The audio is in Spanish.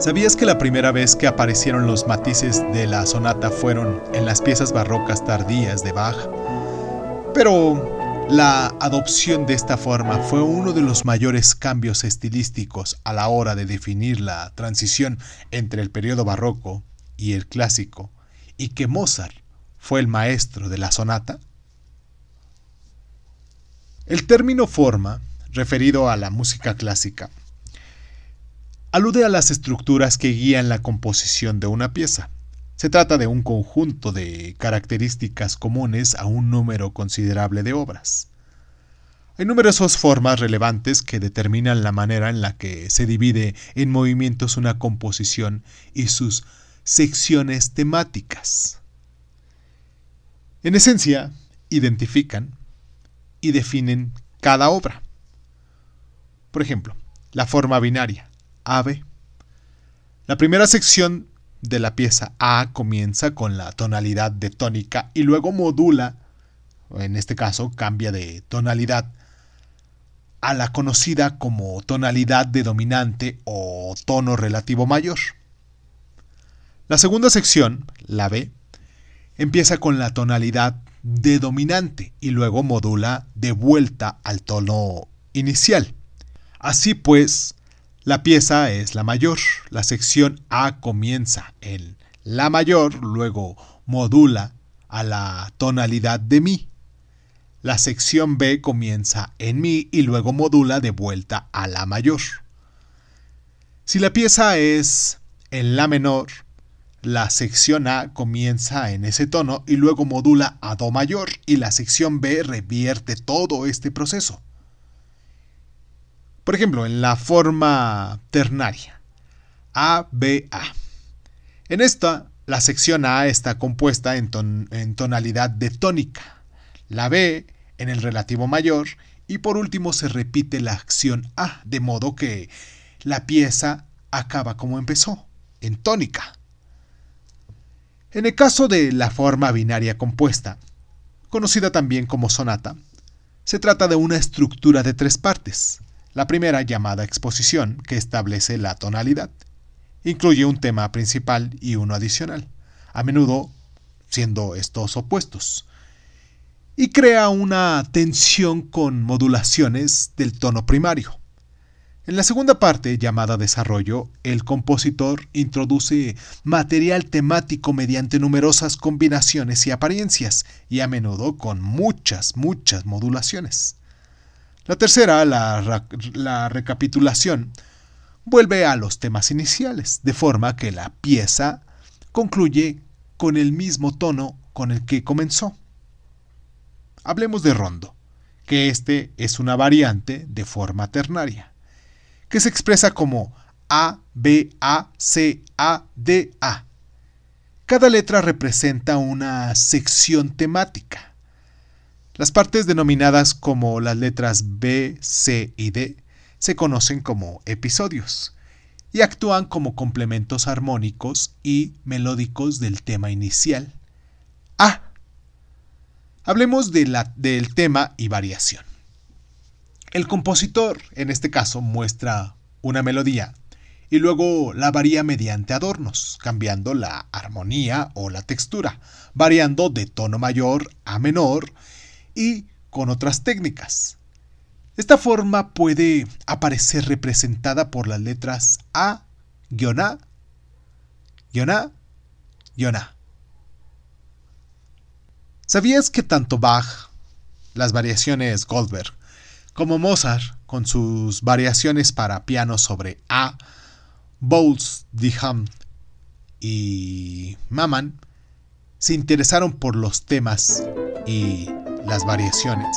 ¿Sabías que la primera vez que aparecieron los matices de la sonata fueron en las piezas barrocas tardías de Bach? Pero la adopción de esta forma fue uno de los mayores cambios estilísticos a la hora de definir la transición entre el periodo barroco y el clásico, y que Mozart fue el maestro de la sonata. El término forma, referido a la música clásica, alude a las estructuras que guían la composición de una pieza. Se trata de un conjunto de características comunes a un número considerable de obras. Hay numerosas formas relevantes que determinan la manera en la que se divide en movimientos una composición y sus secciones temáticas. En esencia, identifican y definen cada obra. Por ejemplo, la forma binaria. AB. La primera sección de la pieza A comienza con la tonalidad de tónica y luego modula, en este caso cambia de tonalidad, a la conocida como tonalidad de dominante o tono relativo mayor. La segunda sección, la B, empieza con la tonalidad de dominante y luego modula de vuelta al tono inicial. Así pues, la pieza es la mayor. La sección A comienza en la mayor, luego modula a la tonalidad de mi. La sección B comienza en mi y luego modula de vuelta a la mayor. Si la pieza es en la menor, la sección A comienza en ese tono y luego modula a Do mayor y la sección B revierte todo este proceso. Por ejemplo, en la forma ternaria. A, B, A. En esta, la sección A está compuesta en, en tonalidad de tónica, la B en el relativo mayor y por último se repite la acción A, de modo que la pieza acaba como empezó, en tónica. En el caso de la forma binaria compuesta, conocida también como sonata, se trata de una estructura de tres partes. La primera, llamada exposición, que establece la tonalidad. Incluye un tema principal y uno adicional, a menudo siendo estos opuestos. Y crea una tensión con modulaciones del tono primario. En la segunda parte, llamada desarrollo, el compositor introduce material temático mediante numerosas combinaciones y apariencias, y a menudo con muchas, muchas modulaciones. La tercera, la, recapitulación, vuelve a los temas iniciales, de forma que la pieza concluye con el mismo tono con el que comenzó. Hablemos de rondo, que este es una variante de forma ternaria, que se expresa como A, B, A, C, A, D, A. Cada letra representa una sección temática. Las partes denominadas como las letras B, C y D se conocen como episodios y actúan como complementos armónicos y melódicos del tema inicial. A. Hablemos de la, del tema y variación. El compositor, en este caso, muestra una melodía y luego la varía mediante adornos, cambiando la armonía o la textura, variando de tono mayor a menor y con otras técnicas. Esta forma puede aparecer representada por las letras A, A, A, A. ¿Sabías que tanto Bach, las variaciones Goldberg, como Mozart, con sus variaciones para piano sobre A, Bowles, Diham y Maman, se interesaron por los temas y las variaciones.